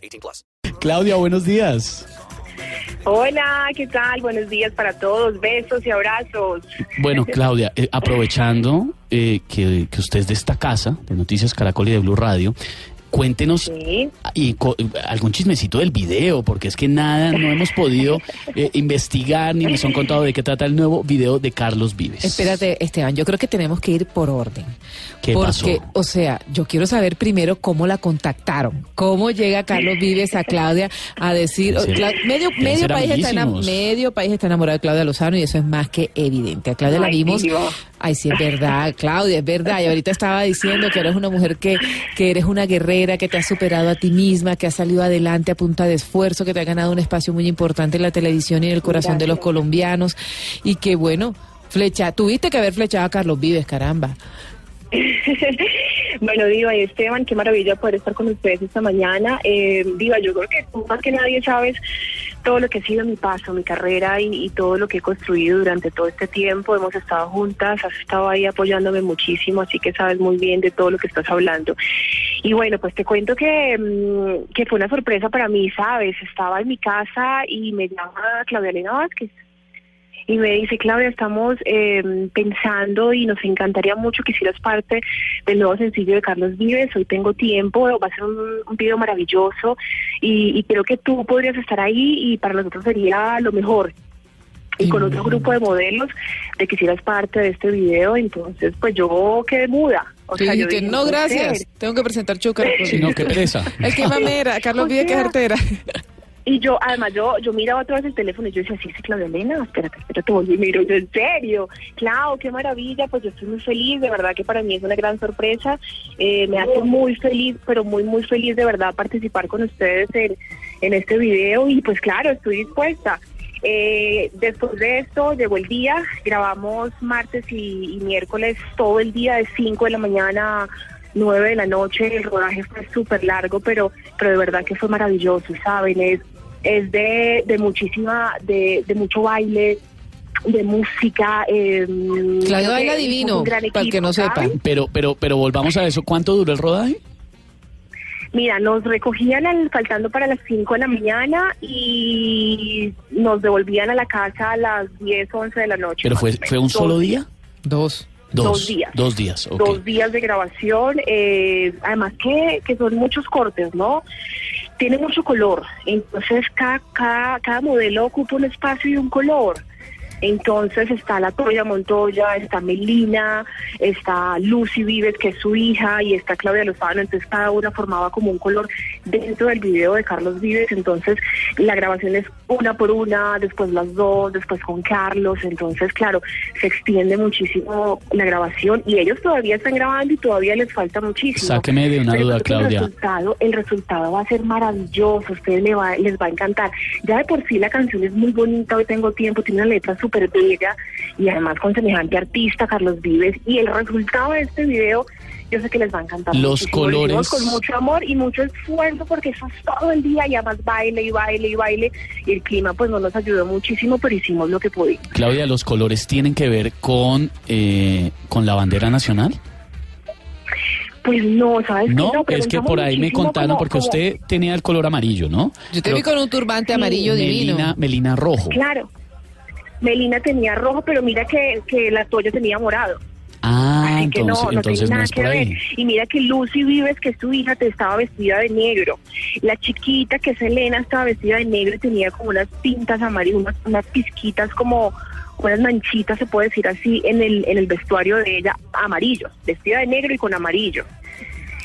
18 plus. Claudia, buenos días. Hola, ¿qué tal? Buenos días para todos. Besos y abrazos. Bueno, Claudia, eh, aprovechando eh, que, que usted es de esta casa, de Noticias Caracol y de Blue Radio, cuéntenos Sí. y co- algún chismecito del video, porque es que nada, no hemos podido eh, investigar ni nos han contado de qué trata el nuevo video de Carlos Vives. Espérate, Esteban, yo creo que tenemos que ir por orden. ¿Qué Porque, pasó? o sea, yo quiero saber primero cómo la contactaron. ¿Cómo llega Carlos Vives a Claudia a decir... Cla- medio medio país, está medio país está enamorado de Claudia Lozano y eso es más que evidente. A Claudia la Ay, vimos... diva. Ay, sí, es verdad, Claudia, es verdad. Y ahorita estaba diciendo que eres una mujer que, que eres una guerrera, que te has superado a ti misma, que has salido adelante a punta de esfuerzo, que te ha ganado un espacio muy importante en la televisión y en el corazón de los colombianos. Y que bueno, flecha, tuviste que haber flechado a Carlos Vives, caramba. bueno, Diva y Esteban, qué maravilla poder estar con ustedes esta mañana. Eh, Diva, yo creo que tú más que nadie sabes todo lo que ha sido mi paso, mi carrera y, y todo lo que he construido durante todo este tiempo. Hemos estado juntas, has estado ahí apoyándome muchísimo, así que sabes muy bien de todo lo que estás hablando. Y bueno, pues te cuento que, mm, que fue una sorpresa para mí, ¿sabes? Estaba en mi casa y me llama Claudia Elena Vázquez. Y me dice, Claudia, estamos eh, pensando y nos encantaría mucho que hicieras parte del nuevo sencillo de Carlos Vives. Hoy tengo tiempo, va a ser un, un video maravilloso y, y creo que tú podrías estar ahí y para nosotros sería lo mejor. Y con otro grupo de modelos de que hicieras parte de este video, entonces pues yo quedé muda. O Sí, sea, yo que dije, no, gracias. ser. Tengo que presentar chúcar. Sí, no, qué pereza. El que mamera, Carlos Vives que es sea, artera. Y yo, además, yo yo miraba otra vez el teléfono y yo decía, sí, sí, Claudia Elena, espérate, espérate, volví y miro, yo, en serio, Clau, qué maravilla, pues yo estoy muy feliz, de verdad que para mí es una gran sorpresa, eh, me hace muy feliz, pero muy, muy feliz de verdad participar con ustedes en, en este video y pues claro, estoy dispuesta. Eh, después de esto llegó el día, grabamos martes y, miércoles todo el día de 5 de la mañana a 9 de la noche, el rodaje fue súper largo, pero, pero de verdad que fue maravilloso, ¿saben? Es, es de, de muchísima, de, de mucho baile, de música. Eh, baila divino, para el que no sepa. ¿saben? Pero, pero, pero volvamos a eso. ¿Cuánto duró el rodaje? Mira, nos recogían al- faltando para las 5 de la mañana y nos devolvían a la casa a las 10, 11 de la noche. ¿Pero fue, fue un Dos solo día? Dos. Dos días. Dos días, dos días de grabación, eh, además que, que son muchos cortes, ¿no? Tiene mucho color, entonces cada, cada, modelo ocupa un espacio y un color. Entonces está la Toya Montoya, está Melina, está Lucy Vives, que es su hija, y está Claudia Lozano, entonces cada una formaba como un color dentro del video de Carlos Vives, entonces la grabación es una por una, después las dos, después con Carlos, entonces claro, se extiende muchísimo la grabación y ellos todavía están grabando y todavía les falta muchísimo. Sáqueme de una Pero duda, Claudia. El resultado, el resultado va a ser maravilloso, a ustedes les va, les va a encantar. Ya de por sí la canción es muy bonita, hoy tengo tiempo, tiene una letra súper bella y además con semejante artista, Carlos Vives, y el resultado de este video yo sé que les va a encantar. Los muchísimo. Lo hicimos colores. Con mucho amor y mucho esfuerzo porque eso es todo el día y además baile y baile y baile y el clima pues no nos ayudó muchísimo, pero hicimos lo que pudimos. Claudia, ¿los colores tienen que ver con, eh, con la bandera nacional? Pues no, ¿sabes? qué? No, es que por ahí me contaron, como- porque como- usted tenía el color amarillo, ¿no? Yo te vi con un turbante amarillo divino. Melina, Melina rojo. Claro. Melina tenía rojo, pero mira que, que la Toya tenía morado. Que no, no tiene nada que ver. Y mira que Lucy Vives, que es su hija, te estaba vestida de negro. La chiquita, que es Elena, estaba vestida de negro y tenía como unas pintas amarillas, unas, unas pizquitas como unas manchitas, se puede decir así, en el, en el vestuario de ella, amarillo, vestida de negro y con amarillo.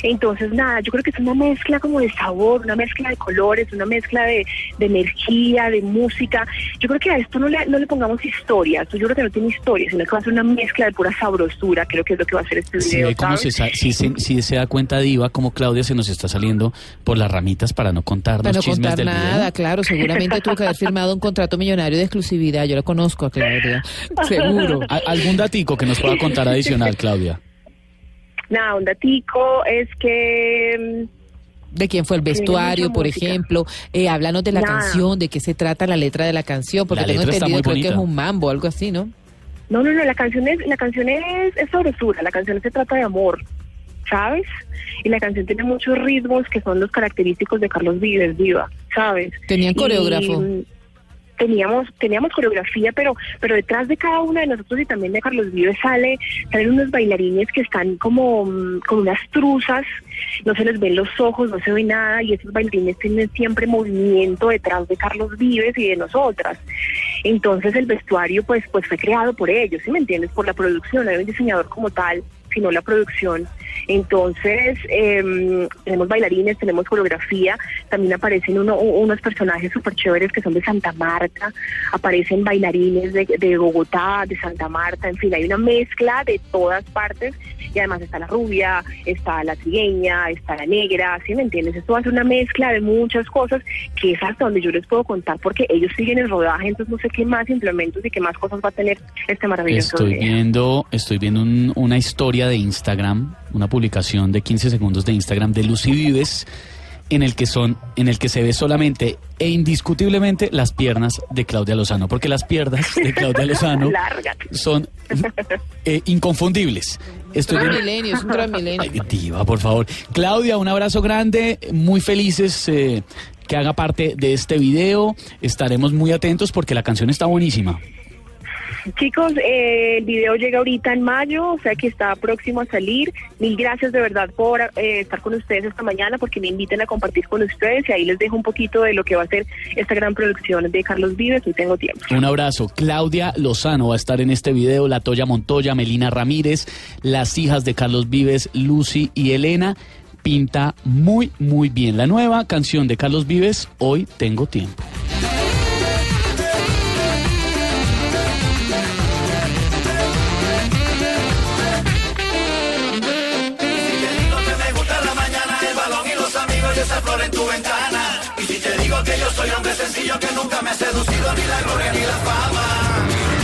Entonces, nada, yo creo que es una mezcla como de sabor, una mezcla de colores, una mezcla de, de energía, de música. Yo creo que a esto no le, no le pongamos historia, esto yo creo que no tiene historia, sino que va a ser una mezcla de pura sabrosura, creo que es lo que va a ser este video. ¿sabes? se, si, se, si se da cuenta Diva, como Claudia se nos está saliendo por las ramitas para no contarnos Para no chismes contar del nada, video. claro, seguramente tuvo que haber firmado un contrato millonario de exclusividad. Yo lo conozco a Claudia, seguro. ¿A- ¿Algún datico que nos pueda contar adicional, Claudia? Nada, un datico es que... mm, De quién fue el vestuario, por música. ejemplo. Eh, háblanos de la Nada. canción, de qué se trata la letra de la canción, porque La tengo entendido creo que es un mambo, algo así, ¿no? No, no, no, la canción es, la canción es, es sabrosura, la canción se trata de amor, ¿sabes? Y la canción tiene muchos ritmos que son los característicos de Carlos Vives, Viva, ¿sabes? Tenían coreógrafo. mm, teníamos teníamos coreografía pero pero detrás de cada uno de nosotros y también de Carlos Vives sale salen unos bailarines que están como mm, con unas truzas no se les ven los ojos no se ve nada y esos bailarines tienen siempre movimiento detrás de Carlos Vives y de nosotras entonces el vestuario pues pues fue creado por ellos ¿sí me entiendes? por la producción no hay un diseñador como tal sino la producción entonces em, tenemos bailarines tenemos coreografía también aparecen uno- unos personajes súper chéveres que son de Santa Marta aparecen bailarines de, de Bogotá de Santa Marta en fin hay una mezcla de todas partes y además está la rubia está la trigueña está la negra ¿sí me entiendes? esto va a ser una mezcla de muchas cosas que es hasta donde yo les puedo contar porque ellos siguen el rodaje entonces no sé qué más implementos y qué más cosas va a tener este maravilloso Estoy viendo, estoy viendo un- una historia de Instagram, una publicación de 15 segundos de Instagram de Lucy Vives, en el que son, en el que se ve solamente e indiscutiblemente las piernas de Claudia Lozano, porque las piernas de Claudia Lozano son eh, inconfundibles. Estoy viendo- Transmilenio, es un transmilenio. Ay, diva, por favor. Claudia, un abrazo grande, muy felices eh, que haga parte de este video. Estaremos muy atentos porque la canción está buenísima. Chicos, eh, el video llega ahorita en mayo, o sea que está próximo a salir. Mil gracias de verdad por eh, estar con ustedes esta mañana, porque me inviten a compartir con ustedes y ahí les dejo un poquito de lo que va a ser esta gran producción de Carlos Vives y tengo tiempo. Un abrazo. Claudia Lozano va a estar en este video, La Toya Montoya, Melina Ramírez, las hijas de Carlos Vives, Lucy y Elena. Pinta muy, muy bien. La nueva canción de Carlos Vives, Hoy Tengo Tiempo. en tu ventana. Y si te digo que yo soy hombre sencillo, que nunca me he seducido ni la gloria ni la fama.